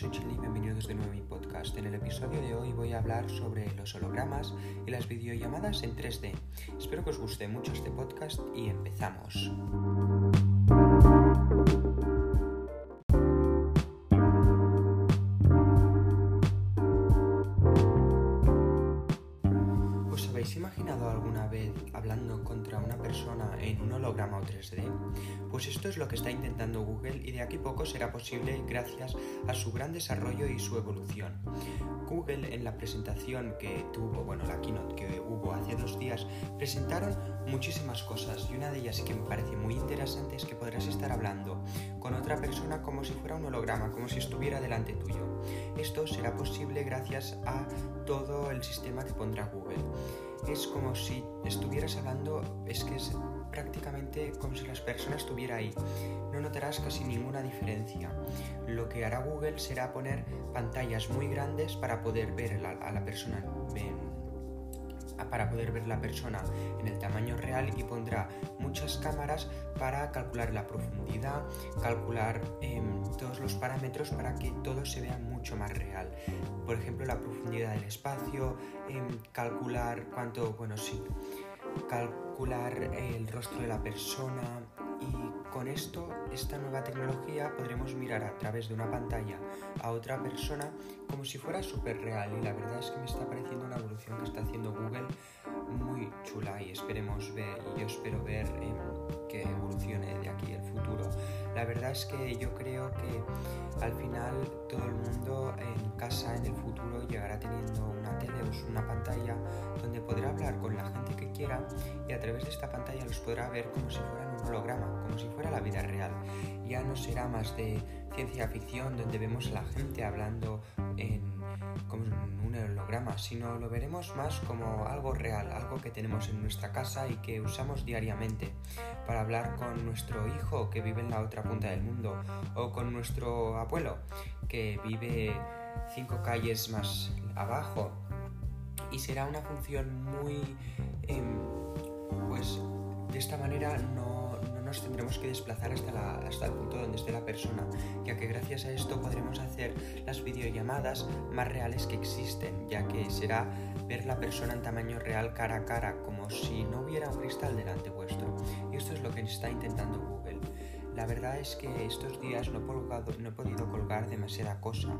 soy Chili bienvenidos de nuevo a mi podcast. En el episodio de hoy voy a hablar sobre los hologramas y las videollamadas en 3D. Espero que os guste mucho este podcast y empezamos. Imaginado alguna vez hablando contra una persona en un holograma o 3D? Pues esto es lo que está intentando Google y de aquí poco será posible gracias a su gran desarrollo y su evolución. Google en la presentación que tuvo, bueno, la keynote que hubo hace dos días, presentaron muchísimas cosas y una de ellas que me parece muy interesante es que podrás estar hablando con otra persona como si fuera un holograma, como si estuviera delante tuyo. Esto será posible gracias a todo el sistema que pondrá Google. Es como si estuvieras hablando, es que es prácticamente como si las personas estuviera ahí. No notarás casi ninguna diferencia. Lo que hará Google será poner pantallas muy grandes para poder ver a la persona para poder ver la persona en el tamaño real y pondrá muchas cámaras para calcular la profundidad, calcular em, todos los parámetros para que todo se vea mucho más real. Por ejemplo, la profundidad del espacio, em, calcular cuánto, bueno, sí, calcular el rostro de la persona y con esto, esta nueva tecnología, podremos mirar a través de una pantalla a otra persona como si fuera súper real y la verdad es que me está pareciendo una evolución que está haciendo Google muy chula y esperemos ver y yo espero ver que evolucione de aquí el futuro. La verdad es que yo creo que al final todo el mundo en casa en el futuro llegará teniendo una tele o una pantalla donde podrá hablar con la gente que quiera y a través de esta pantalla los podrá ver como si fueran un holograma, como si fuera la vida real. Ya no será más de ciencia ficción donde vemos a la gente hablando en sino lo veremos más como algo real, algo que tenemos en nuestra casa y que usamos diariamente para hablar con nuestro hijo que vive en la otra punta del mundo o con nuestro abuelo que vive cinco calles más abajo. Y será una función muy em, pues de esta manera no nos tendremos que desplazar hasta, hasta el punto donde esté la persona, ya que gracias a esto podremos hacer las videollamadas más reales que existen, ya que será ver la persona en tamaño real cara a cara, como si no hubiera un cristal delante vuestro. Y esto es lo que está intentando Google. La verdad es que estos días no he, colgado, no he podido colgar demasiada cosa.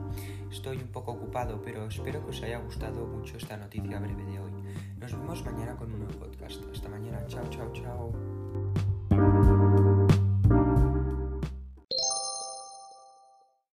Estoy un poco ocupado, pero espero que os haya gustado mucho esta noticia breve de hoy. Nos vemos mañana con un nuevo podcast. Hasta mañana. Chao, chao, chao.